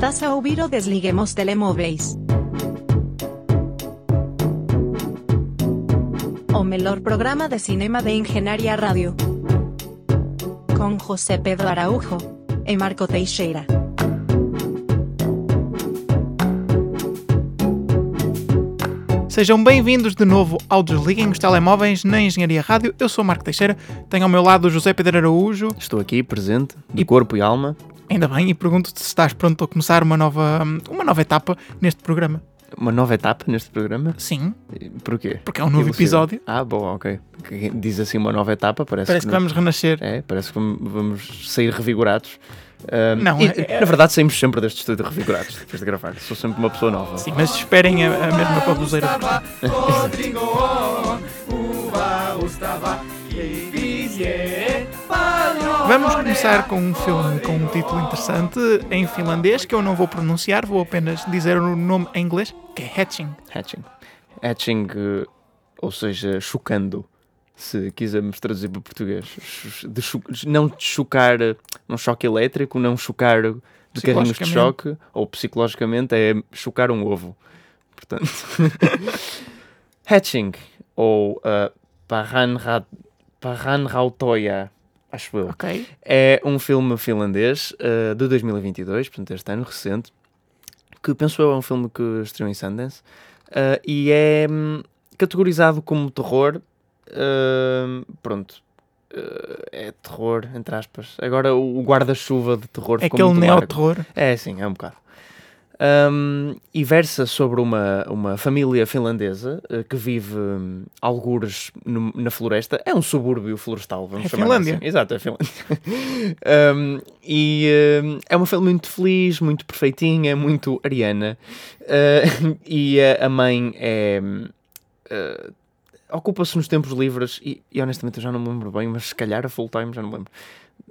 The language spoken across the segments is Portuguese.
Estás a ouvir o Desliguemos Telemóveis. O melhor programa de cinema de Engenharia Rádio. Com José Pedro Araújo e Marco Teixeira. Sejam bem-vindos de novo ao Desliguem os Telemóveis na Engenharia Rádio. Eu sou o Marco Teixeira, tenho ao meu lado o José Pedro Araújo. Estou aqui presente, de corpo e alma. Ainda bem, e pergunto-te se estás pronto a começar uma nova, uma nova etapa neste programa. Uma nova etapa neste programa? Sim, Porquê? porque é um novo Elucida. episódio. Ah, bom, ok. Que Diz assim uma nova etapa, parece, Parece que não- vamos renascer. É, parece que vam- vamos sair revigorados. Ah, Não, e, é- Na verdade, saímos sempre deste estúdio revigorados depois de gravar. Sou sempre uma pessoa nova. Sim, mas esperem a, a mesma baboseira. Vamos começar com um filme com um título interessante em finlandês que eu não vou pronunciar, vou apenas dizer o nome em inglês, que é Hatching. Hatching. Hatching, eh, ou seja, chocando, se quisermos traduzir para português. De cho- não chocar eh, um choque elétrico, não chocar de carrinhos de choque, ou psicologicamente é chocar um ovo. Portanto, Hatching, ou uh, Parranra- Parranrautoya, acho eu. Ok. É um filme finlandês uh, de 2022, portanto, este ano recente, que penso eu é um filme que estreou em Sundance uh, e é hum, categorizado como terror. uh, pronto. uh, é terror, entre aspas. Agora o guarda-chuva de terror É ficou aquele neo-terror. É, sim, é um bocado. Um, e versa sobre uma, uma família finlandesa uh, que vive um, algures no- na floresta. É um subúrbio florestal, vamos É chamar Finlândia. assim. Exato, é Finlândia. Um, e um, é uma família muito feliz, muito perfeitinha, muito ariana. Uh, e a- a mãe é. uh, Ocupa-se nos tempos livres e, e honestamente eu já não me lembro bem, mas se calhar a full time já não me lembro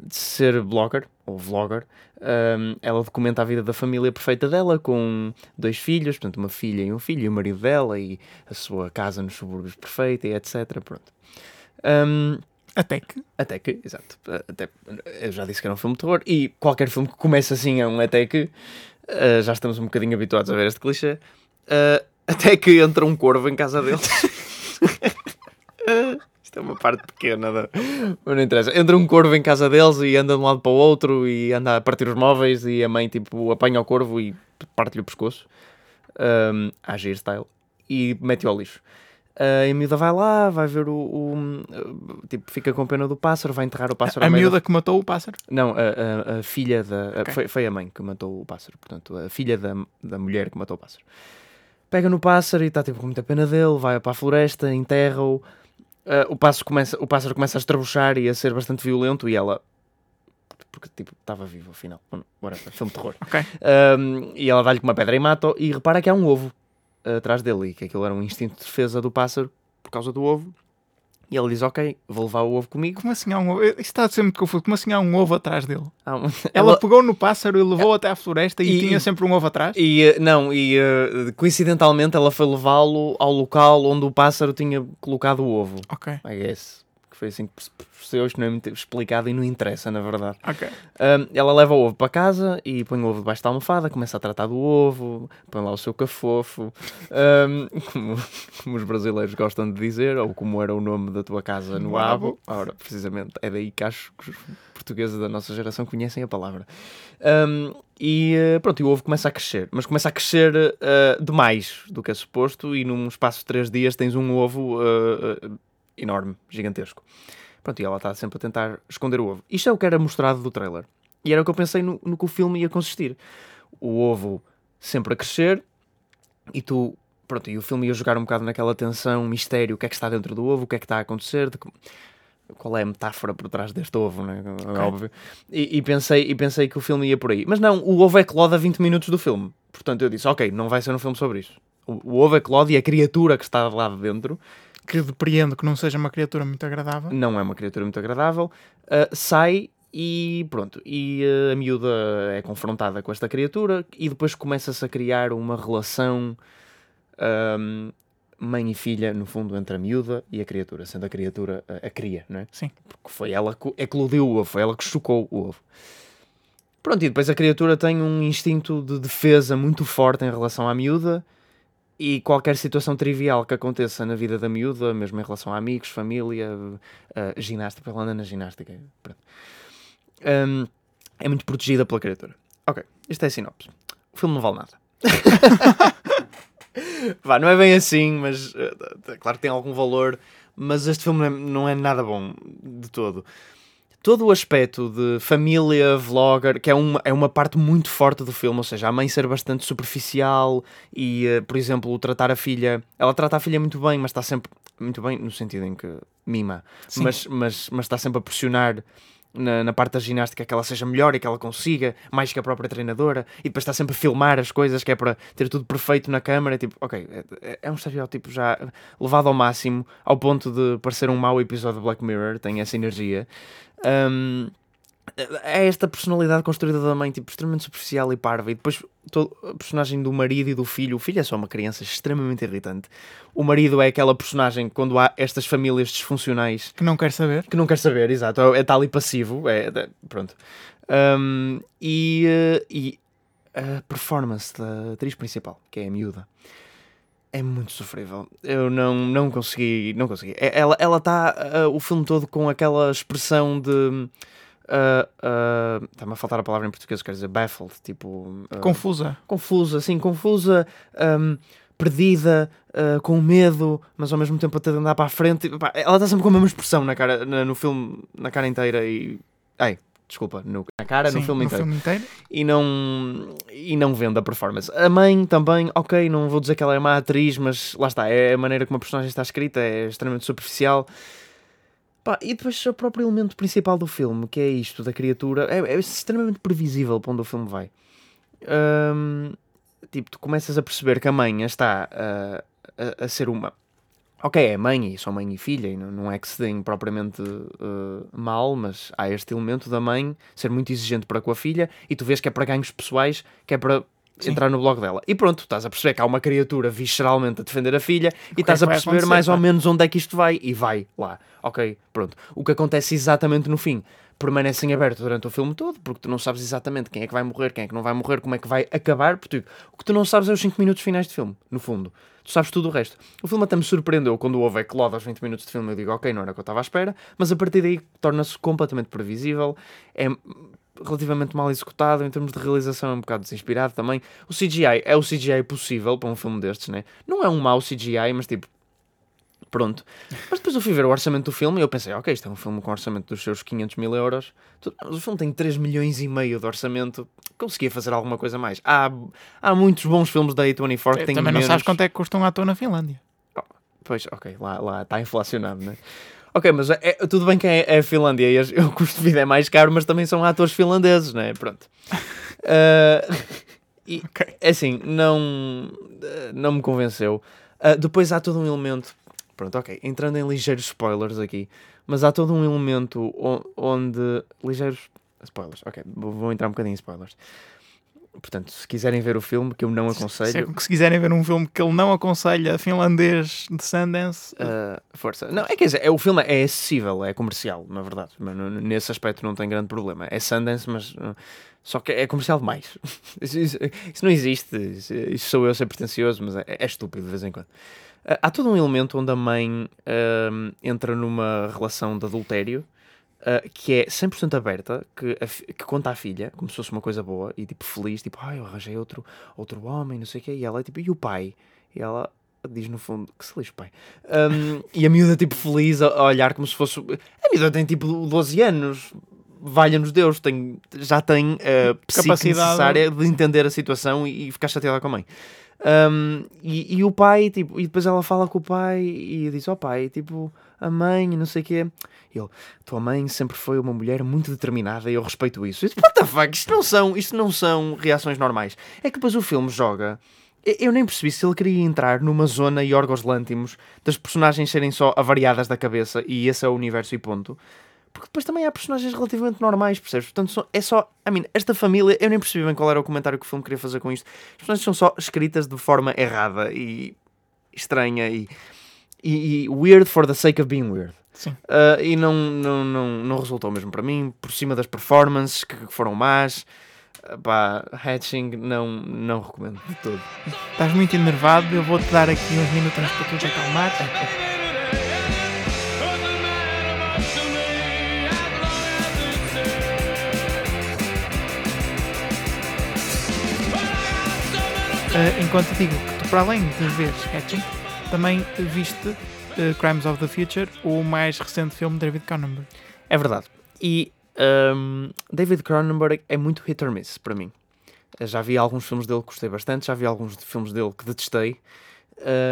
de ser blogger ou vlogger. Um, ela documenta a vida da família perfeita dela com dois filhos, portanto, uma filha e um filho, e o marido dela, e a sua casa nos subúrbios perfeita, e etc. Pronto. Um, Até que. até que, exato, até, eu já disse que era um filme de terror, e qualquer filme que começa assim é um até que, uh, já estamos um bocadinho habituados a ver este clichê, uh, até que entra um corvo em casa deles. É uma parte pequena, da... mas não interessa. Entra um corvo em casa deles e anda de um lado para o outro e anda a partir os móveis e a mãe tipo apanha o corvo e parte-lhe o pescoço, um, agir style, e mete-o ao lixo. Uh, a miúda vai lá, vai ver o, o- Tipo, fica com pena do pássaro, vai enterrar o pássaro A meio miúda da- que matou o pássaro. Não, a, a- a filha da. a- Ok. foi, foi a mãe que matou o pássaro, portanto, a filha da, da mulher que matou o pássaro. Pega no pássaro e está tipo, com muita pena dele, vai para a floresta, enterra-o. Uh, o, pássaro começa, o pássaro começa a estrabuchar e a ser bastante violento e ela. Porque tipo, estava vivo afinal. Whatever, filme de terror. Ok. Um, e ela dá-lhe com uma pedra e mata e repara que há um ovo atrás dele e que aquilo era um instinto de defesa do pássaro por causa do ovo. E ele diz: Ok, vou levar o ovo comigo. Como assim há um ovo? Isto está a ser muito confuso. Como assim há um ovo atrás dele? Há um- Ela pegou no pássaro e levou até à floresta e, E- tinha sempre um ovo atrás? E eh, não, e eh, coincidentalmente ela foi levá-lo ao local onde o pássaro tinha colocado o ovo. Ok, I guess. Foi assim que perce- percebeu, isto não é muito explicado e não interessa, na verdade. ok. Ahm, ela leva o ovo para casa e põe o ovo debaixo da almofada, começa a tratar do ovo, põe lá o seu cafofo, ahm, como, como os brasileiros gostam de dizer, ou como era o nome da tua casa no abo. Ora, precisamente, é daí que acho que os portugueses da nossa geração conhecem a palavra. Ahm, e eh, pronto, e o ovo começa a crescer, mas começa a crescer eh, demais do que é suposto, e num espaço de 3 dias tens um ovo eh, eh, enorme, gigantesco. Pronto, e ela está sempre a tentar esconder o ovo. Isto é o que era mostrado do trailer. E era o que eu pensei no, no que o filme ia consistir. O ovo sempre a crescer e tu. Pronto, e o filme ia jogar um bocado naquela tensão, mistério, o que é que está dentro do ovo, o que é que está a acontecer, de qual é a metáfora por trás deste ovo, né? É óbvio. E, e pensei, e pensei que o filme ia por aí. Mas não, o ovo é Claude a 20 minutos do filme. Portanto, eu disse, ok, não vai ser um filme sobre isso. O, o ovo é Claude e a criatura que está lá dentro Que depreendo que não seja uma criatura muito agradável. não é uma criatura muito agradável, uh, sai e pronto. E uh, a miúda é confrontada com esta criatura e depois começa-se a criar uma relação um, mãe e filha, no fundo, entre a miúda e a criatura, sendo a criatura a, a cria, não é? Sim. Porque foi ela que eclodiu o ovo, foi ela que chocou o ovo. Pronto, e depois a criatura tem um instinto de defesa muito forte em relação à miúda e qualquer situação trivial que aconteça na vida da miúda, mesmo em relação a amigos, família, uh, ginástica, ela anda na ginástica. Um, é muito protegida pela criatura. Ok, isto é a sinopse. O filme não vale nada. Vá, não é bem assim, mas uh, claro que tem algum valor, mas este filme não é nada bom de todo. Todo o aspecto de família, vlogger, que é uma, é uma parte muito forte do filme, ou seja, a mãe ser bastante superficial e, uh, por exemplo, tratar a filha. Ela trata a filha muito bem, mas está sempre. Muito bem, no sentido em que mima, mas, mas, mas está sempre a pressionar na, na, parte da ginástica que ela seja melhor e que ela consiga, mais que a própria treinadora, e depois está sempre a filmar as coisas, que é para ter tudo perfeito na câmara. Tipo, ok, é, é um estereótipo já levado ao máximo, ao ponto de parecer um mau episódio de Black Mirror, tem essa energia. Um, é esta personalidade construída da mãe, tipo, extremamente superficial e parva, e depois todo, a personagem do marido e do filho, o filho é só uma criança extremamente irritante. O marido é aquela personagem quando há estas famílias disfuncionais que não quer saber, que não quer saber, exato, é, está ali passivo, é, é pronto. Um, e, uh, e a performance da atriz principal, que é a miúda, é muito sofrível. Eu não, não consegui, não consegui. É, ela ela está uh, o filme todo com aquela expressão de uh, uh, está-me a faltar a palavra em português, quer dizer, baffled, tipo... Uh, confusa. Confusa, sim, confusa, um, perdida, com medo, mas ao mesmo tempo a ter de andar para a frente. ela está sempre com a mesma expressão na cara, na, no filme, na cara inteira e... Ai, desculpa, no, na cara, sim, no, filme, no inteiro. filme inteiro. E não, e não vende a performance. A mãe também, ok, não vou dizer que ela é má atriz, mas lá está, é a maneira como a personagem está escrita, é extremamente superficial. Pá, e depois o próprio elemento principal do filme, que é isto da criatura, é, é extremamente previsível para onde o filme vai. Tipo, tu começas a perceber que a mãe está uh, a, a, ser uma. Ok, é mãe e são mãe e filha, e não, não é que se deem propriamente uh, mal, mas há este elemento da mãe ser muito exigente para com a filha e tu vês que é para ganhos pessoais, que é para Sim. entrar no blog dela. E pronto, estás a perceber que há uma criatura visceralmente a defender a filha e estás a perceber mais ou menos onde é que isto vai e vai lá. Ok, pronto. O que acontece exatamente no fim permanece em aberto durante o filme todo, porque tu não sabes exatamente quem é que vai morrer, quem é que não vai morrer, como é que vai acabar, porque o que tu não sabes é os 5 minutos finais de filme, no fundo. Tu sabes tudo o resto. O filme até me surpreendeu quando houve Claude aos 20 minutos de filme, eu digo, ok, não era o que eu estava à espera, mas a partir daí torna-se completamente previsível, é relativamente mal executado, em termos de realização é um bocado desinspirado também. O CGI é o CGI possível para um filme destes, né? Não é um mau CGI, mas tipo, pronto. Mas depois eu fui ver o orçamento do filme e eu pensei, ok, isto é um filme com orçamento dos seus 500 mil euros. O filme tem 3 milhões e meio de orçamento, conseguia fazer alguma coisa mais. Há, há muitos bons filmes da A24 que têm Também menos... não sabes quanto é que custa um ator na Finlândia. Oh, pois, ok, lá, lá está inflacionado, né? Ok, mas é, é, tudo bem que é, é a Finlândia e o custo de vida é mais caro, mas também são atores finlandeses, né? Pronto. Uh, e, okay. É assim, não, não me convenceu. Uh, depois há todo um elemento. Pronto, ok. Entrando em ligeiros spoilers aqui, mas há todo um elemento onde. Ligeiros. Spoilers, ok. Vou entrar um bocadinho em spoilers. Portanto, se quiserem ver o filme, que eu não aconselho. Se, se quiserem ver um filme que ele não aconselha, finlandês de Sundance. Uh, força. Não, é quer dizer, é, o filme é acessível, é comercial, na verdade. Mas nesse aspecto não tem grande problema. É Sundance, mas. Uh, só que é comercial demais. isso, isso, isso, não existe. Isso, isso, sou eu ser pretencioso, mas é, é, estúpido de vez em quando. Uh, há todo um elemento onde a mãe entra numa relação de adultério Uh, que é 100% aberta, que, a, que conta à filha, como se fosse uma coisa boa, e tipo feliz, tipo, ai, eu arranjei outro, outro homem, não sei o quê, e ela é tipo, e o pai? E ela diz no fundo, que se lixe, pai. Um, e a miúda, tipo, feliz a, a, olhar como se fosse. A miúda tem tipo 12 anos, valha-nos Deus, tem, já tem a capacidade necessária de entender a situação e, e ficar chateada com a mãe. Um, e, e, o pai, tipo, e depois ela fala com o pai e diz: Ó oh, pai, tipo, a mãe, não sei o quê. Ele, tua mãe sempre foi uma mulher muito determinada e eu respeito isso. E, What the fuck? Isto não, são, isto não são reações normais. É que depois o filme joga. Eu nem percebi se ele queria entrar numa zona Yorgos Lântimos das personagens serem só avariadas da cabeça e esse é o universo e ponto. Porque depois também há personagens relativamente normais, percebes? Portanto, é só. I mean, esta família. Eu nem percebi bem qual era o comentário que o filme queria fazer com isto. As personagens são só escritas de forma errada e estranha e, e, e weird for the sake of being weird. Sim. Uh, e não, não, não, não resultou mesmo para mim, por cima das performances que, que foram más. Pá, Hatching não, não recomendo de todo. Estás muito enervado, eu vou-te dar aqui uns minutos para tu te acalmar. Uh, enquanto digo que tu, para além de veres Hatching, também viste uh, Crimes of the Future, o mais recente filme de David Cronenberg. É verdade. E um, David Cronenberg é muito hit or miss para mim. Já vi alguns filmes dele que gostei bastante, já vi alguns filmes dele que detestei.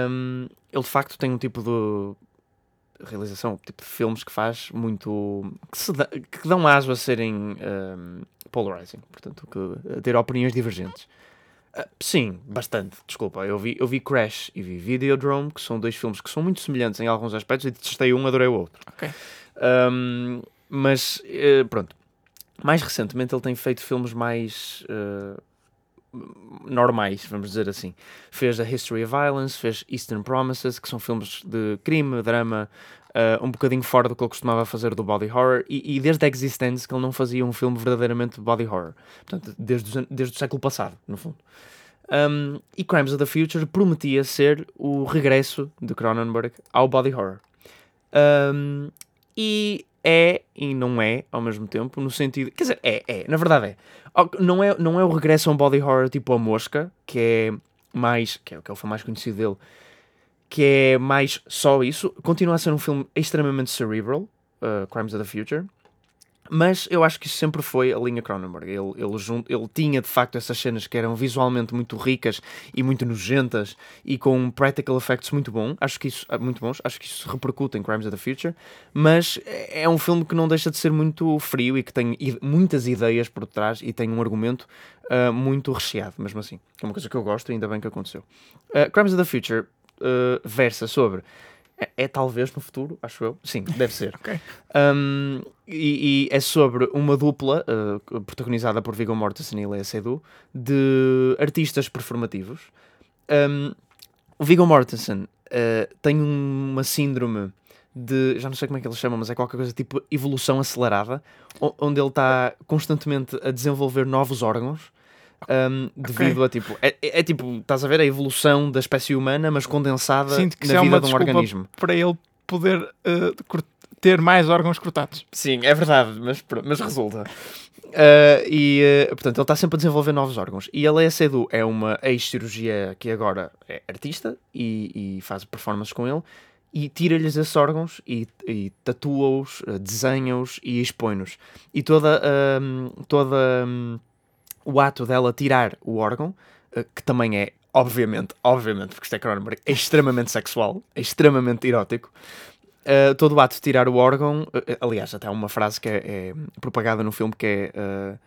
Um, ele de facto tem um tipo de realização, um tipo de filmes que faz muito. que, que dão aso a serem um, polarizing, portanto, que, a ter opiniões divergentes. Uh, sim, bastante, desculpa. Eu vi, eu vi Crash e vi Videodrome, que são dois filmes que são muito semelhantes em alguns aspectos, e detestei um, adorei o outro. Ok. Um, mas, uh, pronto. Mais recentemente ele tem feito filmes mais uh, normais, vamos dizer assim. Fez A History of Violence, fez Eastern Promises, que são filmes de crime, drama, uh, um bocadinho fora do que ele costumava fazer do body horror, e, e desde Existence que ele não fazia um filme verdadeiramente de body horror. Portanto, desde, desde o século passado, no fundo. Um, e Crimes of the Future prometia ser o regresso de Cronenberg ao body horror. Um, e é e não é ao mesmo tempo, no sentido. Quer dizer, é, é, na verdade é. Não é, não é o regresso a um body horror tipo A Mosca, que é mais. que é, que é o mais conhecido dele, que é mais só isso. Continua a ser um filme extremamente cerebral, uh, Crimes of the Future. Mas eu acho que isso sempre foi a linha Cronenberg. Ele, ele, junto, ele tinha de facto essas cenas que eram visualmente muito ricas e muito nojentas e com practical effects muito bom. Acho que isso ah, muito bons. Acho que isso repercute em Crimes of the Future. Mas é um filme que não deixa de ser muito frio e que tem muitas ideias por trás e tem um argumento uh, muito recheado, mesmo assim. É uma coisa que eu gosto e ainda bem que aconteceu. Uh, Crimes of the Future uh, versa sobre é, é, talvez no futuro, acho eu. Sim, deve ser. okay. um, e, e, é sobre uma dupla, uh, protagonizada por Viggo Mortensen e Lea Seydoux, de artistas performativos. Um, o Viggo Mortensen uh, tem uma síndrome de, já não sei como é que ele chama, mas é qualquer coisa tipo evolução acelerada, onde ele está constantemente a desenvolver novos órgãos um, devido okay. a tipo. É, é, é, tipo, estás a ver a evolução da espécie humana, mas condensada Sinto que na é vida de um organismo. Para ele poder uh, ter mais órgãos cortados. Sim, é verdade, mas, mas resulta. Uh, e uh, portanto, ele está sempre a desenvolver novos órgãos. E a Lea Seydoux é uma ex-cirurgia que agora é artista e, e faz performances com ele. E tira-lhes esses órgãos e, e tatua-os, desenha-os e expõe-nos. E toda, toda o ato dela tirar o órgão, eh, que também é, obviamente, obviamente, porque isto é Cronenberg, é extremamente sexual, é extremamente erótico. Uh, todo o ato de tirar o órgão, uh, aliás, até há uma frase que é, é propagada no filme que é. Uh,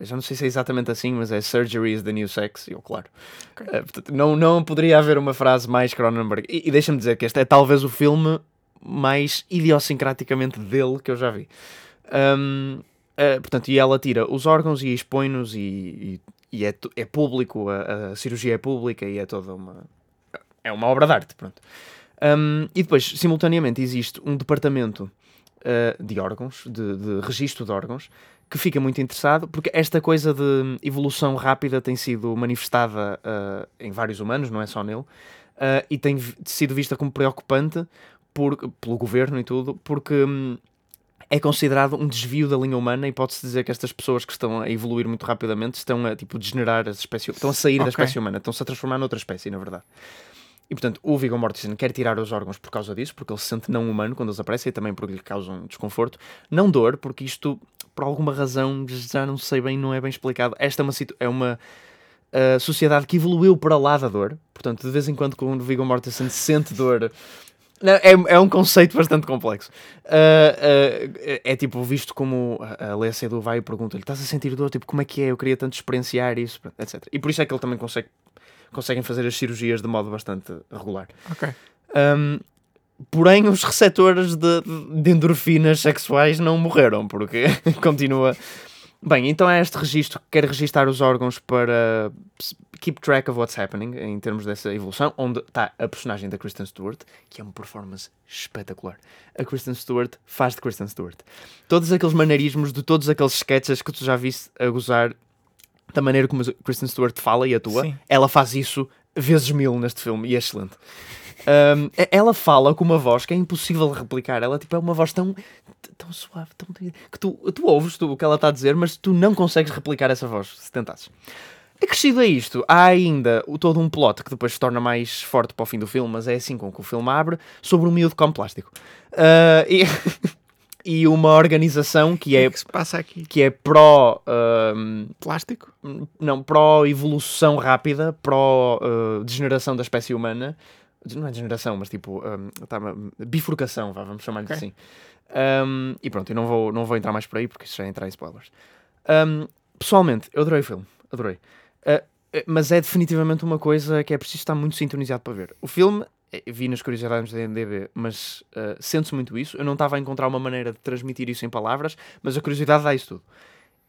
já não sei se é exatamente assim, mas é Surgery is the new sex. E eu, claro. Okay. portanto, não, não poderia haver uma frase mais Cronenberg. E, e deixa-me dizer que este é talvez o filme mais idiosincraticamente dele que eu já vi. Um, Uh, portanto, e ela tira os órgãos e expõe-nos e, e, e, é, é público, a, a, cirurgia é pública e é toda uma... É uma obra de arte, pronto. Um, e depois, simultaneamente, existe um departamento uh, de órgãos, de, de registro de órgãos, que fica muito interessado, porque esta coisa de evolução rápida tem sido manifestada uh, em vários humanos, não é só nele, e tem sido vista como preocupante por, pelo governo e tudo, porque um, é considerado um desvio da linha humana e pode-se dizer que estas pessoas que estão a evoluir muito rapidamente estão a tipo, degenerar as espécies, estão a sair okay. da espécie humana, estão-se a transformar noutra espécie, na verdade. E portanto, o Viggo Mortensen quer tirar os órgãos por causa disso, porque ele se sente não humano quando eles aparecem e também porque lhe causam desconforto. Não dor, porque isto, por alguma razão, já não sei bem, não é bem explicado. Esta é uma, é uma uh, sociedade que evoluiu para lá da dor. Portanto, de vez em quando, quando o Viggo Mortensen sente dor, não, é, é um conceito bastante complexo. Uh, uh, é tipo visto como a Lea Seydoux vai e pergunta-lhe: estás a sentir dor? Tipo, como é que é? Eu queria tanto experienciar isso, etc. E por isso é que ele também consegue conseguem fazer as cirurgias de modo bastante regular. Ok. Um, porém, os receptores de, de endorfinas sexuais não morreram, porque continua Bem, então é este registro que quer registar os órgãos para keep track of what's happening em termos dessa evolução, onde está a personagem da Kristen Stewart, que é uma performance espetacular. A Kristen Stewart faz de Kristen Stewart. Todos aqueles maneirismos de todos aqueles sketches que tu já viste a gozar da maneira como a Kristen Stewart fala e atua, Sim. ela faz isso vezes mil neste filme e é excelente. Um, ela fala com uma voz que é impossível de replicar. Ela tipo, é uma voz tão, tão suave, tão, que tu, tu ouves tu, o que ela está a dizer, mas tu não consegues replicar essa voz se tentasses. Acrescido a isto, há ainda o, todo um plot que depois se torna mais forte para o fim do filme, mas é assim com que o filme abre, sobre um miúdo com plástico. Ah, e, e uma organização que O é, que, que se passa aqui? que é pró... ahm, Plástico? não, pró-evolução rápida, pró-degeneração da espécie humana. Não é degeneração, mas tipo, hum, tá, bifurcação, vá, vamos chamar-lhe Ok. assim. Hum, e pronto, eu não vou, não vou entrar mais por aí porque isso já entra em spoilers. Hum, pessoalmente, eu adorei o filme, adorei. Uh, mas é definitivamente uma coisa que é preciso estar muito sintonizado para ver. O filme, eh, vi nas curiosidades da MDB, mas uh, sente-se muito isso. Eu não estava a encontrar uma maneira de transmitir isso em palavras, mas a curiosidade dá isso tudo.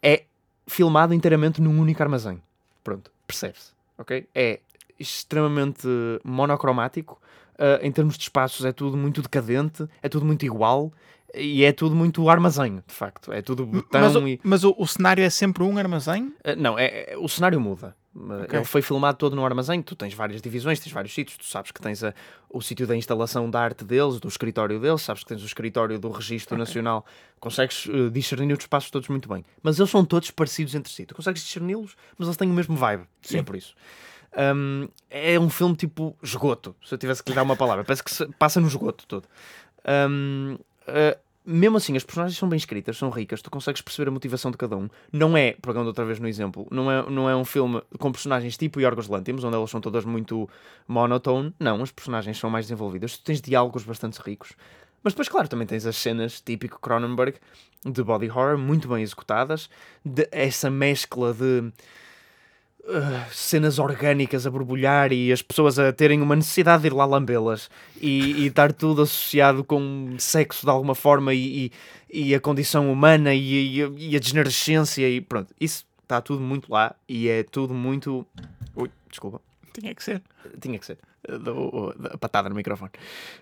É filmado inteiramente num único armazém. Pronto, percebe-se, ok? É extremamente monocromático, uh, em termos de espaços é tudo muito decadente, é tudo muito igual e é tudo muito armazém, de facto. É tudo botão Mas, o, e... mas o, o cenário é sempre um armazém? Uh, não, é, é- o cenário muda. Uh, Ok. Ele foi filmado todo no armazém. Tu tens várias divisões, tens vários sítios. Tu sabes que tens a- o sítio da instalação da arte deles, do escritório deles, sabes que tens o escritório do Registro Nacional. Consegues uh, discernir os espaços todos muito bem. Mas eles são todos parecidos entre si. Tu consegues discerni-los, mas eles têm o mesmo vibe. Sim. É por isso. Um, é um filme tipo esgoto, se eu tivesse que lhe dar uma palavra. Parece que se passa no esgoto todo. Um, uh, mesmo assim, as personagens são bem escritas, são ricas, tu consegues perceber a motivação de cada um. Não é, pegando outra vez no exemplo, não é, não é um filme com personagens tipo Yorgos Lanthimos, onde elas são todas muito monotone. Não, as personagens são mais desenvolvidas. Tu tens diálogos bastante ricos. Mas depois, claro, também tens as cenas típico Cronenberg de body horror, muito bem executadas, de essa mescla de uh, cenas orgânicas a borbulhar e as pessoas a terem uma necessidade de ir lá lambê-las e, e estar tudo associado com sexo de alguma forma e, e, e a condição humana e, e, e a degenerescência e pronto, isso está tudo muito lá e é tudo muito. Ui, desculpa, Tinha que ser. tinha que ser. A patada no microfone.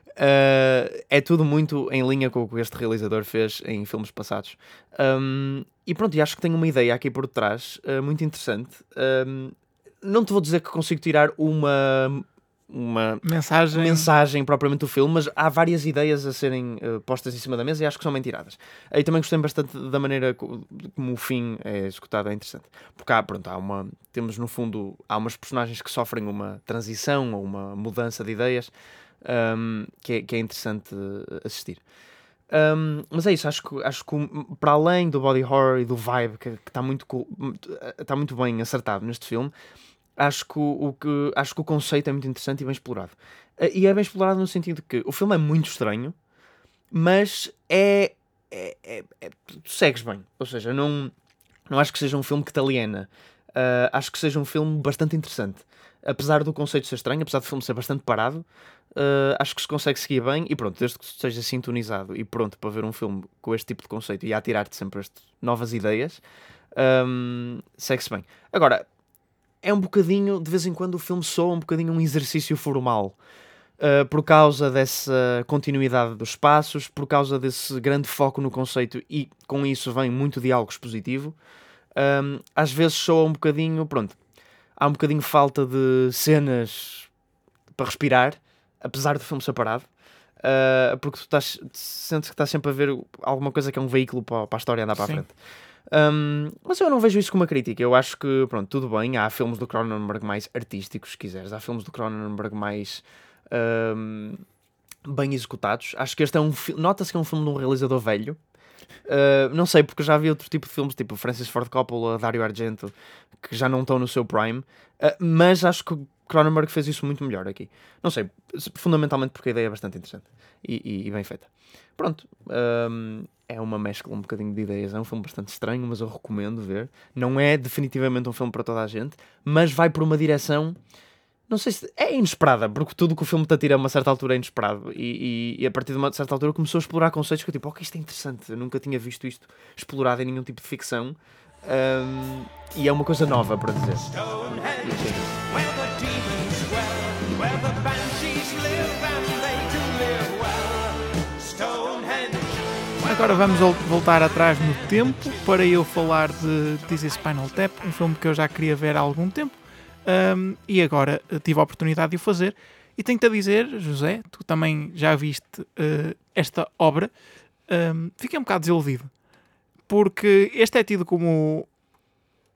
Uh, é tudo muito em linha com o que este realizador fez em filmes passados. Um, e pronto, e acho que tem uma ideia aqui por trás uh, muito interessante. Um, não te vou dizer que consigo tirar uma, uma Mensagem. mensagem propriamente do filme, mas há várias ideias a serem uh, postas em cima da mesa e acho que são bem tiradas. Aí também gostei bastante da maneira co- como o fim é executado, é interessante. Porque há, pronto, há uma, temos no fundo, há umas personagens que sofrem uma transição ou uma mudança de ideias um, que, é, que é interessante assistir. Um, mas é isso, acho que, acho que para além do body horror e do vibe que está muito, co- está muito bem acertado neste filme, acho que, o, o que, acho que o conceito é muito interessante e bem explorado. Eh, E é bem explorado no sentido que o filme é muito estranho, mas é. é, é- é- tu segues bem. Ou seja, não, não acho que seja um filme que te aliena. Ah, acho que seja um filme bastante interessante. Apesar do conceito ser estranho, apesar do filme ser bastante parado, ah, acho que se consegue seguir bem e pronto, desde que tu esteja sintonizado e pronto para ver um filme com este tipo de conceito e a tirar-te sempre este, novas ideias, ahm, segue-se bem. Agora, é um bocadinho, de vez em quando, o filme soa um bocadinho um exercício formal. Uh, por causa dessa continuidade dos passos, por causa desse grande foco no conceito e com isso vem muito diálogo expositivo. Um, às vezes soa um bocadinho, pronto, há um bocadinho falta de cenas para respirar, apesar do filme ser parado. Uh, porque tu estás, sentes que estás sempre a ver alguma coisa que é um veículo para, para a história andar para Sim. a frente. Um, mas eu não vejo isso como uma crítica. Eu acho que, pronto, tudo bem. Há filmes do Cronenberg mais artísticos, se quiseres. Há filmes do Cronenberg mais um, bem executados. Acho que este é um. Nota-se que é um filme de um realizador velho. Uh, não sei, porque já vi outro tipo de filmes, tipo Francis Ford Coppola, Dario Argento, que já não estão no seu prime. Uh, mas acho que Cronenberg fez isso muito melhor aqui. Não sei, fundamentalmente porque a ideia é bastante interessante e, e- e bem feita. Pronto, um, é uma mescla um bocadinho de ideias. É um filme bastante estranho, mas eu recomendo ver. Não é definitivamente um filme para toda a gente, mas vai por uma direção. Não sei se é inesperada, porque tudo que o filme te atira a uma certa altura é inesperado. E, e- e a partir de uma certa altura começou a explorar conceitos que eu tipo, ok, isto é interessante. Eu nunca tinha visto isto explorado em nenhum tipo de ficção. Um, e é uma coisa nova para dizer. Stonehenge, Agora vamos vol- voltar atrás no tempo para eu falar de This is Spinal Tap, um filme que eu já queria ver há algum tempo ahm, e agora eh, tive a oportunidade de o fazer. E tenho-te a dizer, José, tu também já viste eh, esta obra, ahm, fiquei um bocado desiludido porque este é tido como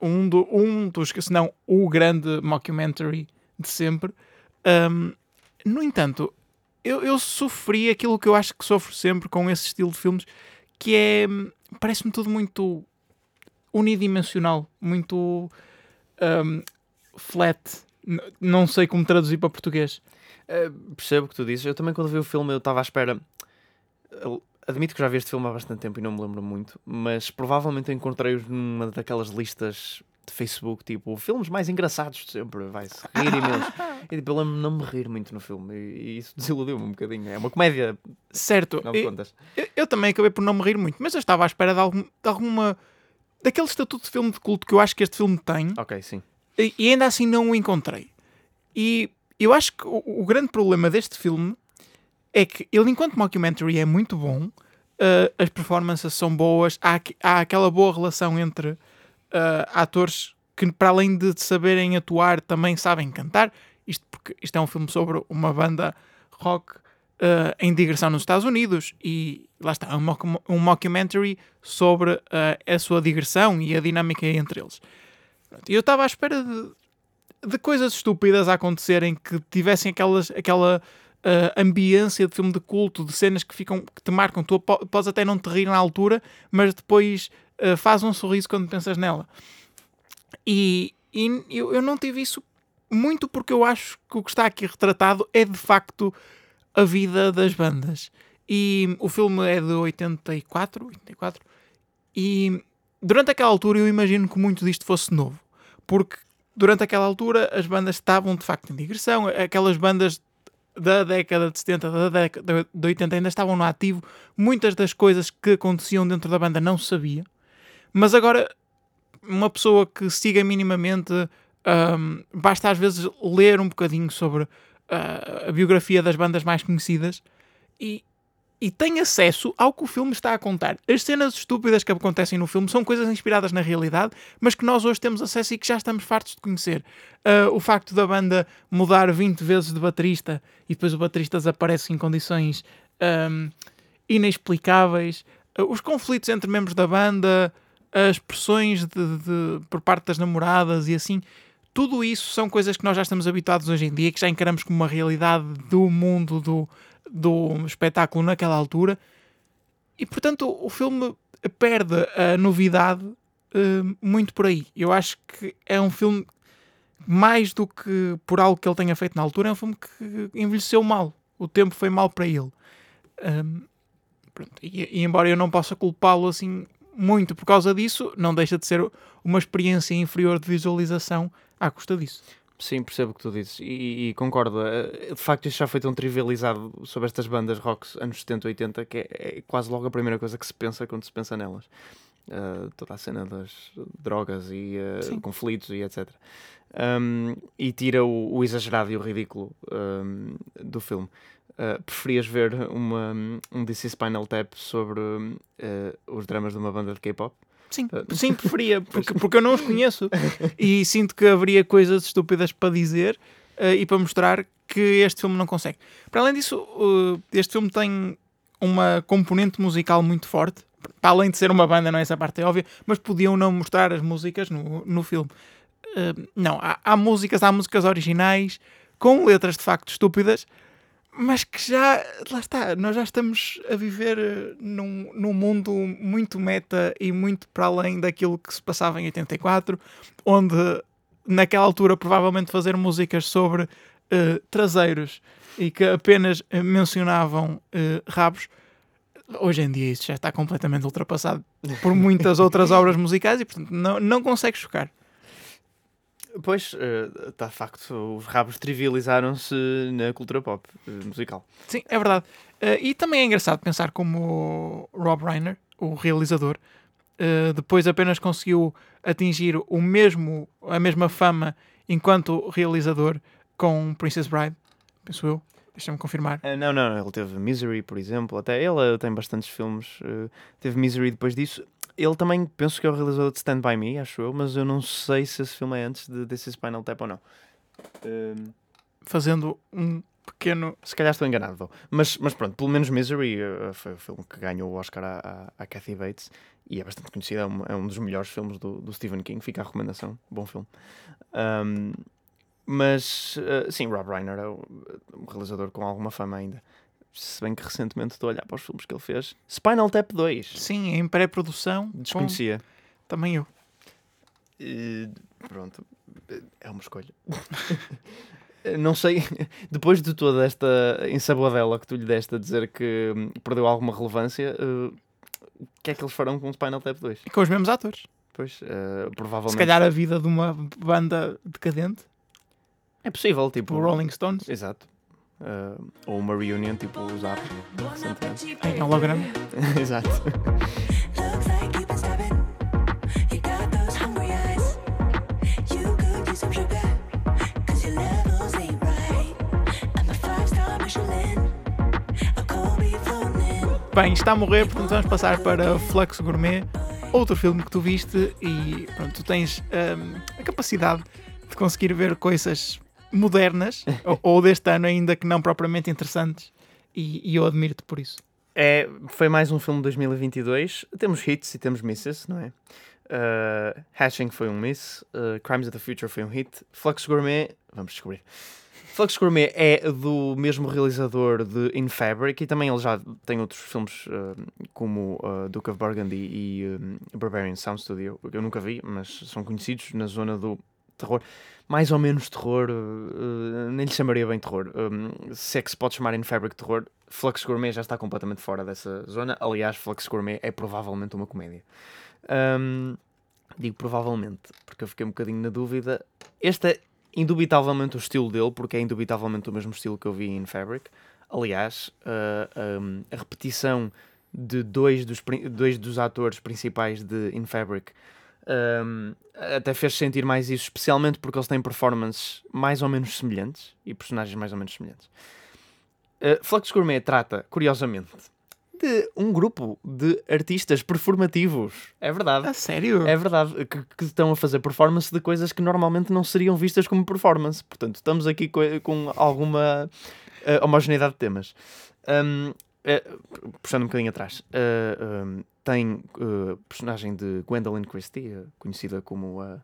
um, do, um dos, se não o grande mockumentary de sempre. Ahm, no entanto, eu, eu sofri aquilo que eu acho que sofro sempre com esse estilo de filmes, que é. hum, Parece-me tudo muito unidimensional, muito. hum, flat. N- não sei como traduzir para português. Uh, percebo o que tu dizes. Eu também, quando vi o filme, eu estava à espera. Admito que já vi este filme há bastante tempo e não me lembro muito, mas provavelmente encontrei-os numa daquelas listas de Facebook, tipo, filmes mais engraçados de sempre, vai-se rir imenso. E tipo, eu lembro-me não me rir muito no filme e, e isso desiludiu-me um bocadinho. É uma comédia, Certo, eu, contas. eu- eu também acabei por não me rir muito, mas eu estava à espera de, algum, de alguma. daquele estatuto de filme de culto que eu acho que este filme tem. Ok, sim. E e ainda assim não o encontrei. E eu acho que o, o grande problema deste filme é que ele, enquanto mockumentary, é muito bom, uh, as performances são boas, há, há aquela boa relação entre uh, atores que, para além de saberem atuar, também sabem cantar. Isto porque isto é um filme sobre uma banda rock uh, em digressão nos Estados Unidos e lá está, um, mock- um mockumentary sobre uh, a sua digressão e a dinâmica entre eles. E eu estava à espera de, de coisas estúpidas a acontecerem que tivessem aquelas, aquela ah, ambiência de filme de culto, de cenas que ficam que te marcam. Tu po- podes até não te rir na altura, mas depois ah, faz um sorriso quando pensas nela. E, e eu, eu não tive isso muito porque eu acho que o que está aqui retratado é de facto a vida das bandas. E o filme é de 84, 84 e durante aquela altura eu imagino que muito disto fosse novo, porque durante aquela altura as bandas estavam de facto em digressão, aquelas bandas da década de 70, da década de 80 ainda estavam no ativo, muitas das coisas que aconteciam dentro da banda não sabia, mas agora uma pessoa que siga minimamente, ahm, basta às vezes ler um bocadinho sobre ah, a biografia das bandas mais conhecidas e, e tem acesso ao que o filme está a contar. As cenas estúpidas que acontecem no filme são coisas inspiradas na realidade, mas que nós hoje temos acesso e que já estamos fartos de conhecer. Ah, o facto da banda mudar 20 vezes de baterista e depois o baterista desaparece em condições ahm, inexplicáveis, Ah, os conflitos entre membros da banda, as pressões de- de- por parte das namoradas e assim. Tudo isso são coisas que nós já estamos habituados hoje em dia, que já encaramos como uma realidade do mundo do, do espetáculo naquela altura. E portanto o filme perde a novidade eh, muito por aí. Eu acho que é um filme mais do que por algo que ele tenha feito na altura, é um filme que envelheceu mal. O tempo foi mal para ele. Pronto, e, e embora eu não possa culpá-lo assim muito por causa disso, não deixa de ser uma experiência inferior de visualização à custa disso. Sim, percebo o que tu dizes e, e concordo. Eh, De facto, isto já foi tão trivializado sobre estas bandas rock anos 70, 80 que é, é quase logo a primeira coisa que se pensa quando se pensa nelas. Eh, toda a cena das drogas e Sim. conflitos e etc. Um, e tira o, o exagerado e o ridículo um, do filme. Uh, preferias ver uma, um DC Spinal Tap sobre uh, os dramas de uma banda de K-pop? Sim, Ah. sim, preferia, porque, porque eu não os conheço e sinto que haveria coisas estúpidas para dizer eh, e para mostrar que este filme não consegue. Para além disso, eh, este filme tem uma componente musical muito forte, para além de ser uma banda, não é essa parte é óbvia, mas podiam não mostrar as músicas no, no filme. Eh, não, há, há músicas, há músicas originais com letras de facto estúpidas, mas que já, lá está, nós já estamos a viver eh, num, num mundo muito meta e muito para além daquilo que se passava em 84, onde naquela altura provavelmente fazer músicas sobre eh, traseiros e que apenas eh, mencionavam eh, rabos, hoje em dia isso já está completamente ultrapassado por muitas outras obras musicais e portanto não, não consegue chocar. Pois, está de facto, os rabos trivializaram-se na cultura pop eh, musical. Sim, é verdade. Eh, e também é engraçado pensar como Rob Reiner, o realizador, eh, depois apenas conseguiu atingir o mesmo, a mesma fama enquanto realizador com Princess Bride, penso eu. Deixa-me confirmar. Ah, não, não, ele teve Misery, por exemplo. Até ele tem bastantes filmes. ah, teve Misery depois disso. Ele também, penso que é o realizador de Stand By Me, acho eu, mas eu não sei se esse filme é antes de This is Spinal Tap ou não. Ahm, Fazendo um pequeno. se calhar estou enganado, mas, mas pronto, pelo menos Misery ah, foi o filme que ganhou o Oscar à, à, à Kathy Bates e é bastante conhecido, é um, é um dos melhores filmes do, do Stephen King. Fica a recomendação, bom filme. Ahm, mas ah, sim, Rob Reiner é um realizador com alguma fama ainda. Se bem que recentemente estou a olhar para os filmes que ele fez. Spinal Tap 2. Sim, em pré-produção. com- Desconhecia. Também eu. E, pronto, é uma escolha. Não sei, depois de toda esta ensaboadela que tu lhe deste a dizer que hum, perdeu alguma relevância, eh, o que é que eles farão com o Spinal Tap 2? E com os mesmos atores. Pois, eh, provavelmente. Se calhar a vida de uma banda decadente, É possível, tipo. tipo Rolling Stones, Exato. Eh, ou uma reunion, tipo o Zap, em holograma. Exato. Bem, está a morrer, portanto vamos passar para Flux Gourmet, outro filme que tu viste e pronto, tu tens hum, a capacidade de conseguir ver coisas modernas ou, ou deste ano ainda que não propriamente interessantes e, e eu admiro-te por isso. É, foi mais um filme de 2022. Temos hits e temos misses, não é? Uh, Hatching foi um miss. uh, Crimes of the Future foi um hit. Flux Gourmet, vamos descobrir. Flux Gourmet é do mesmo realizador de In Fabric e também ele já tem outros filmes uh, como uh, Duke of Burgundy e um, Barbarian Sound Studio, que eu nunca vi, mas são conhecidos na zona do terror. Mais ou menos terror, uh, nem lhe chamaria bem terror. Um, se é que se pode chamar In Fabric terror, Flux Gourmet já está completamente fora dessa zona. Aliás, Flux Gourmet é provavelmente uma comédia. Um, digo provavelmente, porque eu fiquei um bocadinho na dúvida. Este é indubitavelmente o estilo dele, porque é indubitavelmente o mesmo estilo que eu vi em Fabric. Aliás, uh, um, a repetição de dois dos, dois dos atores principais de In Fabric um, até fez sentir mais isso, especialmente porque eles têm performances mais ou menos semelhantes e personagens mais ou menos semelhantes. Uh, Flux Gourmet trata, curiosamente, de um grupo de artistas performativos. É verdade. A sério? É verdade, que, que estão a fazer performance de coisas que normalmente não seriam vistas como performance. Portanto, estamos aqui co- com, alguma eh, homogeneidade de temas. Um, eh, puxando um bocadinho atrás, eh, um, tem eh, personagem de Gwendolyn Christie, conhecida como a.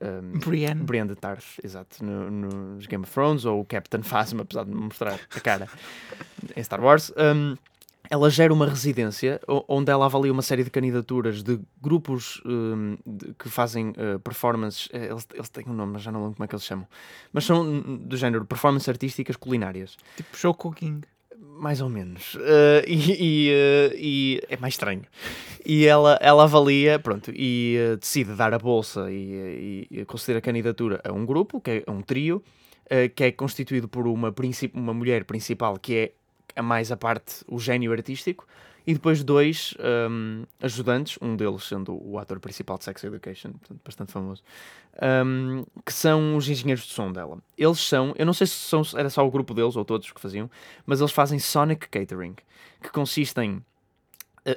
um, Brienne. Brienne de Tarth, exato, no- nos Game of Thrones, ou o Captain Phasma, apesar de me mostrar a cara em Star Wars. Um, ela gera uma residência onde ela avalia uma série de candidaturas de grupos um, de- que fazem uh, performances. Eles, eles têm um nome, mas já não lembro como é que eles chamam. Mas são do género performances artísticas culinárias. Tipo show cooking. Mais ou menos. Uh, e, e, uh, e é mais estranho. E ela, ela avalia, pronto, e uh, decide dar a bolsa e, e, e conceder a candidatura a um grupo, que é um trio, que é constituído por uma, uma mulher principal, que é a mais a parte, o gênio artístico, e depois dois um, ajudantes, um deles sendo o ator principal de Sex Education, portanto, bastante famoso, um, que são os engenheiros de som dela. Eles são, eu não sei se são, era só o grupo deles ou todos que faziam, mas eles fazem Sonic Catering, que consiste em uh,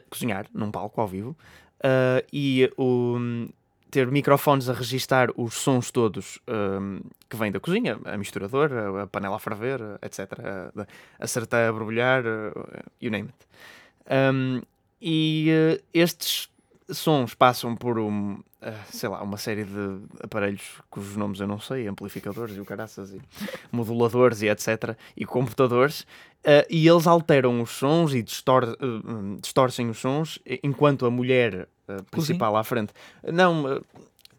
cozinhar num palco ao vivo uh, e um, ter microfones a registar os sons todos um, que vêm da cozinha, a misturadora, a panela a ferver, etc. A, a certa a borbulhar, uh, you name it. Um, e uh, estes sons passam por um, uh, sei lá, uma série de aparelhos cujos nomes eu não sei, amplificadores e o caraças, e moduladores e etc. e computadores, uh, e eles alteram os sons e distor uh, distorcem os sons enquanto a mulher principal à frente não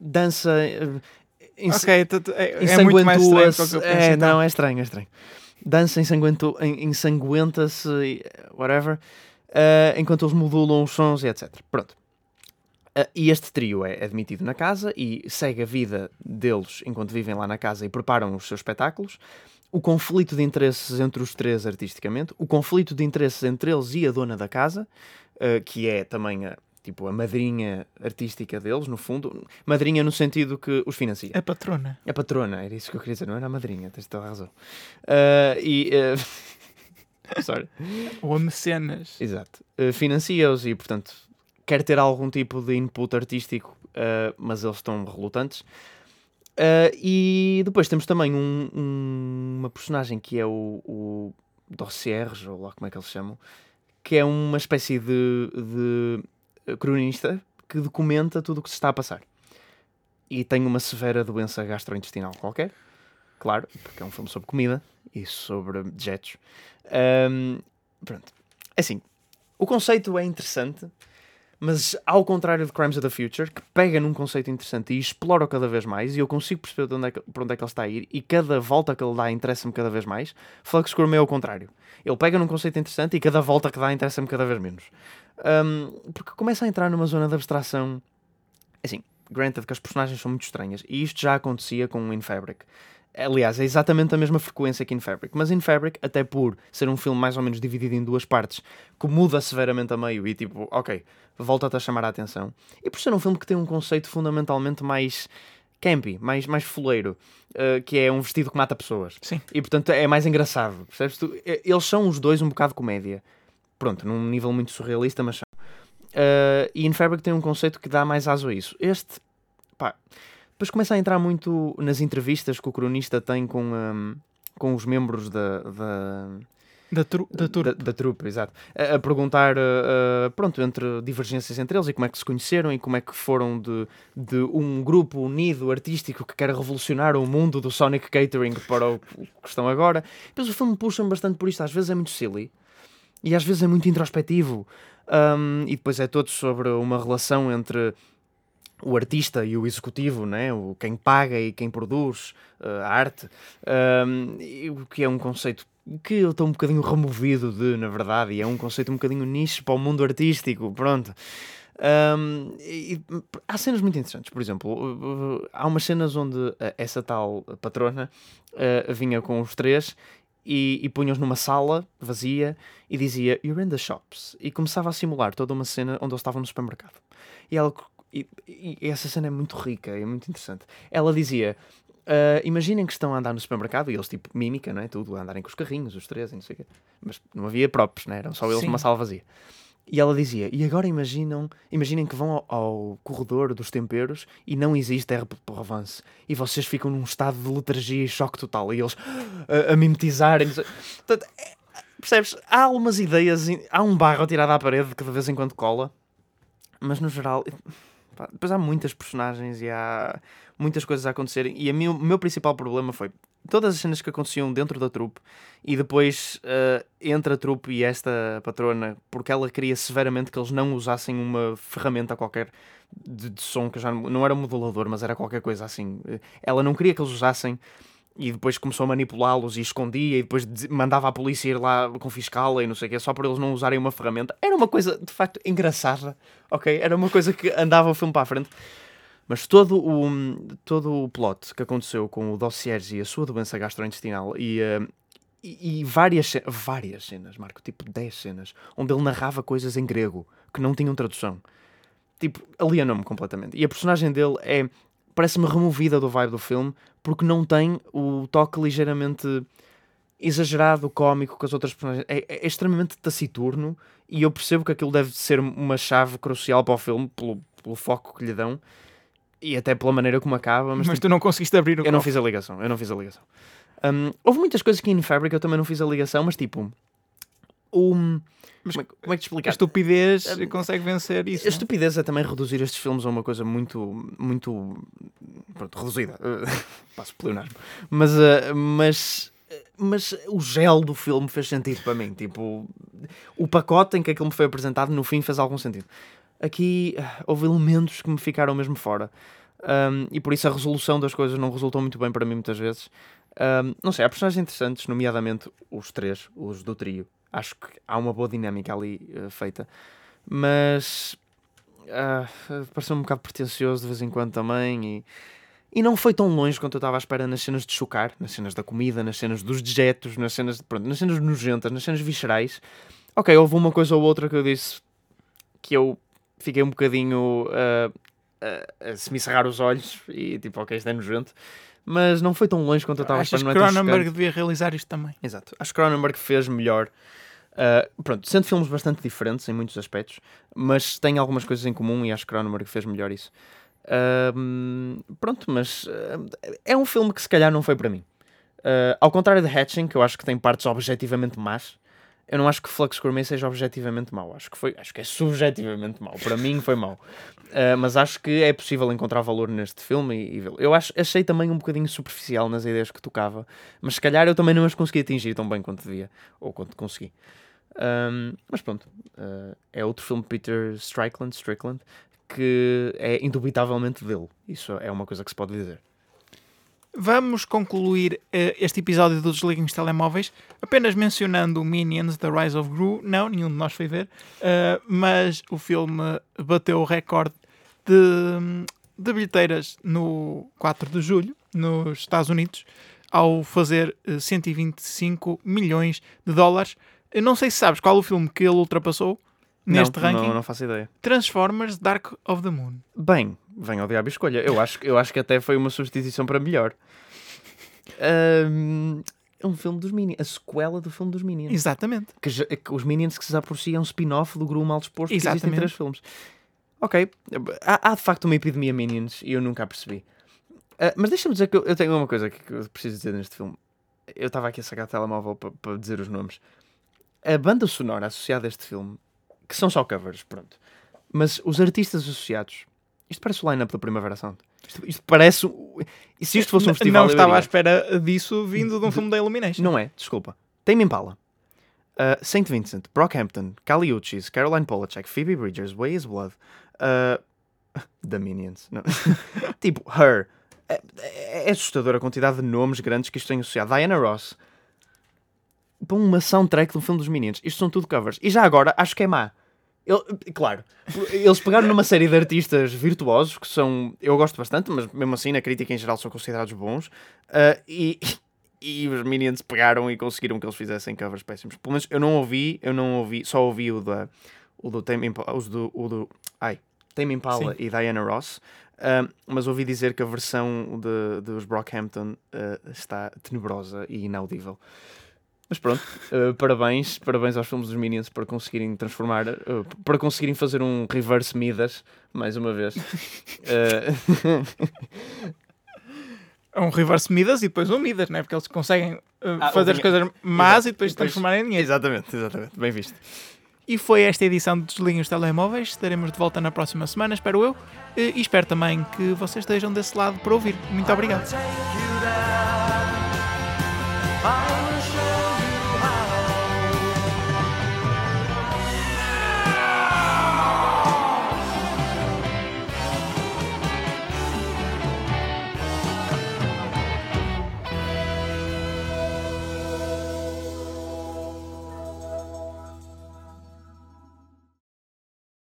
dança. ens- Ok, tu- tu- é, é muito mais estranho penso. É, então. não, é estranho, é estranho. Dança, ensanguenta-se, whatever, eh, enquanto eles modulam os sons e etc. Pronto. Eh, e este trio é admitido na casa e segue a vida deles enquanto vivem lá na casa e preparam os seus espetáculos. O conflito de interesses entre os três artisticamente, o conflito de interesses entre eles e a dona da casa, eh, que é também a, tipo a madrinha artística deles, no fundo. Madrinha no sentido que os financia. A patrona. A patrona, era isso que eu queria dizer, não era a madrinha, tens toda a razão. Ah, e. sorry. Ou a mecenas. Exato. Uh, Financia-os e, portanto, quer ter algum tipo de input artístico, uh, mas eles estão relutantes. Uh, e depois temos também um- um- uma personagem que é o, o Dossierge, ou lá como é que eles chamam, que é uma espécie de, de cronista que documenta tudo o que se está a passar. E tem uma severa doença gastrointestinal qualquer, claro, porque é um filme sobre comida e sobre dejetos. Um, pronto. Assim, o conceito é interessante, mas ao contrário de Crimes of the Future, que pega num conceito interessante e explora cada vez mais, e eu consigo perceber de onde é que, para onde é que ele está a ir, e cada volta que ele dá interessa-me cada vez mais, Flux Gourmet é o contrário. Ele pega num conceito interessante e cada volta que dá interessa-me cada vez menos. Um, porque começa a entrar numa zona de abstração. Assim, granted que as personagens são muito estranhas, e isto já acontecia com In Fabric. Aliás, é exatamente a mesma frequência que In Fabric. Mas In Fabric, até por ser um filme mais ou menos dividido em duas partes, que muda severamente a meio e tipo, ok, volta-te a chamar a atenção. E por ser um filme que tem um conceito fundamentalmente mais campy, mais, mais foleiro, uh, que é um vestido que mata pessoas. Sim. E portanto é mais engraçado. Percebes? Tu? E- Eles são os dois um bocado comédia. Pronto, num nível muito surrealista, mas são. Uh, e In Fabric tem um conceito que dá mais aso a isso. Este, pá, depois começa a entrar muito nas entrevistas que o cronista tem com, um, com os membros da, da, Da, tru, da da, da trupe, exato. A, a perguntar, uh, pronto, entre divergências entre eles e como é que se conheceram e como é que foram de, de um grupo unido artístico que quer revolucionar o mundo do Sonic Catering para o que estão agora. Depois o filme puxa-me bastante por isto, às vezes é muito silly e às vezes é muito introspectivo. Um, e depois é todo sobre uma relação entre o artista e o executivo, né? o quem paga e quem produz uh, a arte, um, e o que é um conceito que eu estou um bocadinho removido de, na verdade, e é um conceito um bocadinho nicho para o mundo artístico, pronto. Um, e, e há cenas muito interessantes, por exemplo, há umas cenas onde uh, essa tal patrona uh, vinha com os três e, e punha-os numa sala vazia e dizia You're in the shops e começava a simular toda uma cena onde eles estavam no supermercado. E, ela, e, e essa cena é muito rica, é muito interessante. Ela dizia Uh, imaginem que estão a andar no supermercado e eles, tipo, mímica, não é? Tudo, a andarem com os carrinhos, os três não sei o quê. Mas não havia props, não é? Eram só eles Sim. numa sala vazia. E ela dizia: E agora imaginam, imaginem que vão ao, ao corredor dos temperos e não existe R por Provence. E vocês ficam num estado de letargia e choque total. E eles a, a mimetizarem. Portanto, é- percebes? Há algumas ideias, há um barro tirado à parede que de vez em quando cola, mas no geral. Pá, depois há muitas personagens e há muitas coisas a acontecerem. E a mim, o meu principal problema foi todas as cenas que aconteciam dentro da trupe e depois eh, entre a trupe e esta patrona, porque ela queria severamente que eles não usassem uma ferramenta qualquer de, de som, que já não não era um modulador, mas era qualquer coisa assim. Eh, Ela não queria que eles usassem e depois começou a manipulá-los e escondia e depois mandava a polícia ir lá confiscá-la e não sei o quê, só por eles não usarem uma ferramenta. Era uma coisa, de facto, engraçada, ok? Era uma coisa que andava o filme para a frente. Mas todo o, todo o plot que aconteceu com o dossier e a sua doença gastrointestinal e, eh, e, e várias, várias cenas, Marco, tipo 10 cenas, onde ele narrava coisas em grego que não tinham tradução. Tipo, alienou-me completamente. E a personagem dele é, parece-me removida do vibe do filme porque não tem o toque ligeiramente exagerado, cómico que as outras personagens. É, é extremamente taciturno e eu percebo que aquilo deve ser uma chave crucial para o filme, pelo, pelo foco que lhe dão e até pela maneira como acaba. Mas, Mas, tipo, tu não conseguiste abrir o eu não cofre. fiz a ligação, eu não fiz a ligação. Hum, houve muitas coisas que em Fabric eu também não fiz a ligação, mas tipo. O, Mas como, é, como é que te A explicar? estupidez Hum, consegue vencer isso. A estupidez é também reduzir estes filmes a uma coisa muito, muito pronto, reduzida. Passo pleonasmo. Mas, uh, mas, mas o gel do filme fez sentido para mim. Tipo, o pacote em que aquilo me foi apresentado no fim fez algum sentido. Aqui uh, houve elementos que me ficaram mesmo fora. Um, e por isso a resolução das coisas não resultou muito bem para mim muitas vezes. Um, não sei, há personagens interessantes, nomeadamente os três, os do trio. Acho que há uma boa dinâmica ali uh, feita. Mas ah, pareceu um bocado pretencioso de vez em quando também e, e não foi tão longe quanto eu estava à espera nas cenas de chocar, nas cenas da comida, nas cenas dos dejetos, nas cenas, pronto, nas cenas nojentas, nas cenas viscerais. Ok, houve uma coisa ou outra que eu disse que eu fiquei um bocadinho uh, a, a se me cerrar os olhos e tipo, ok, isto é nojento. Mas não foi tão longe quanto eu estava a Achas esperar. que é Cronenberg devia realizar isto também? Exato. Acho que Cronenberg fez melhor. Uh, pronto, sendo filmes bastante diferentes em muitos aspectos, mas tem algumas coisas em comum e acho que Cronenberg fez melhor isso. Um, pronto, mas uh, é um filme que se calhar não foi para mim. Uh, ao contrário de Hatching, que eu acho que tem partes objetivamente más, eu não acho que Flux Gourmet seja objetivamente mau. Acho que, foi, acho que é subjetivamente mau. Para mim foi mau. Uh, mas acho que é possível encontrar valor neste filme e, e vê-lo. Eu acho, achei também um bocadinho superficial nas ideias que tocava, mas se calhar eu também não as consegui atingir tão bem quanto devia, ou quanto consegui. Um, mas pronto, uh, é outro filme de Peter Strickland, Strickland que é indubitavelmente dele. Isso é uma coisa que se pode dizer. Vamos concluir eh, este episódio do Desliguem os Telemóveis apenas mencionando o Minions The Rise of Gru. Não, nenhum de nós foi ver, eh, mas o filme bateu o recorde de, de bilheteiras no 4 de julho, nos Estados Unidos, ao fazer eh, 125 milhões de dólares. Eu não sei se sabes qual o filme que ele ultrapassou neste não, ranking. Não, não faço ideia. Transformers Dark of the Moon. Bem, vem ao diabo escolha. Eu acho, eu acho que até foi uma substituição para melhor. Um, é um filme dos Minions. A sequela do filme dos Minions. Exatamente. Que, que os Minions que se aproximam um spin-off do Gru Mal Disposto. que Existem Exatamente. três filmes. Ok. Há, há de facto uma epidemia Minions e eu nunca a percebi. Ah, mas deixa-me dizer que eu, eu tenho uma coisa que, eu preciso dizer neste filme. Eu estava aqui a sacar o telemóvel para para dizer os nomes. A banda sonora associada a este filme, que são só covers, pronto. Mas os artistas associados, isto parece o line-up da Primavera Sound. Isto, isto parece. E se isto fosse um festival. Não estava à espera disso vindo de um filme da Illumination. Não é, desculpa. Tame Impala, uh, Saint Vincent, Brockhampton, Kali Uchis, Caroline Polachek, Phoebe Bridgers, Way is Blood, uh, The Minions. Tipo, Her. É, é- é assustadora a quantidade de nomes grandes que isto tem associado. Diana Ross. Para uma soundtrack do filme dos Minions. Isto são tudo covers. E já agora, acho que é má. Claro, eles pegaram numa série de artistas virtuosos que são. Eu gosto bastante, mas mesmo assim, na crítica em geral, são considerados bons. uh, e, e os Minions pegaram e conseguiram que eles fizessem covers péssimos. Pelo menos eu não ouvi, eu não ouvi, só ouvi o da o do Tame Impala, os do, o do ai, Tame Impala Sim. e Diana Ross, ah, mas ouvi dizer que a versão de, dos Brockhampton ah, está tenebrosa e inaudível. Mas pronto, ah, parabéns, parabéns aos filmes dos Minions para conseguirem transformar, ah, para conseguirem fazer um reverse Midas, mais uma vez. Ah, É um reverse Midas e depois um Midas, né? Porque eles conseguem uh, Ah, fazer as coisas más Exato. e depois depois- transformarem em dinheiro. exatamente, exatamente, bem visto. E foi esta edição de Desliguem os Telemóveis. Estaremos de volta na próxima semana, espero eu. E e espero também que vocês estejam desse lado para ouvir. Muito obrigado.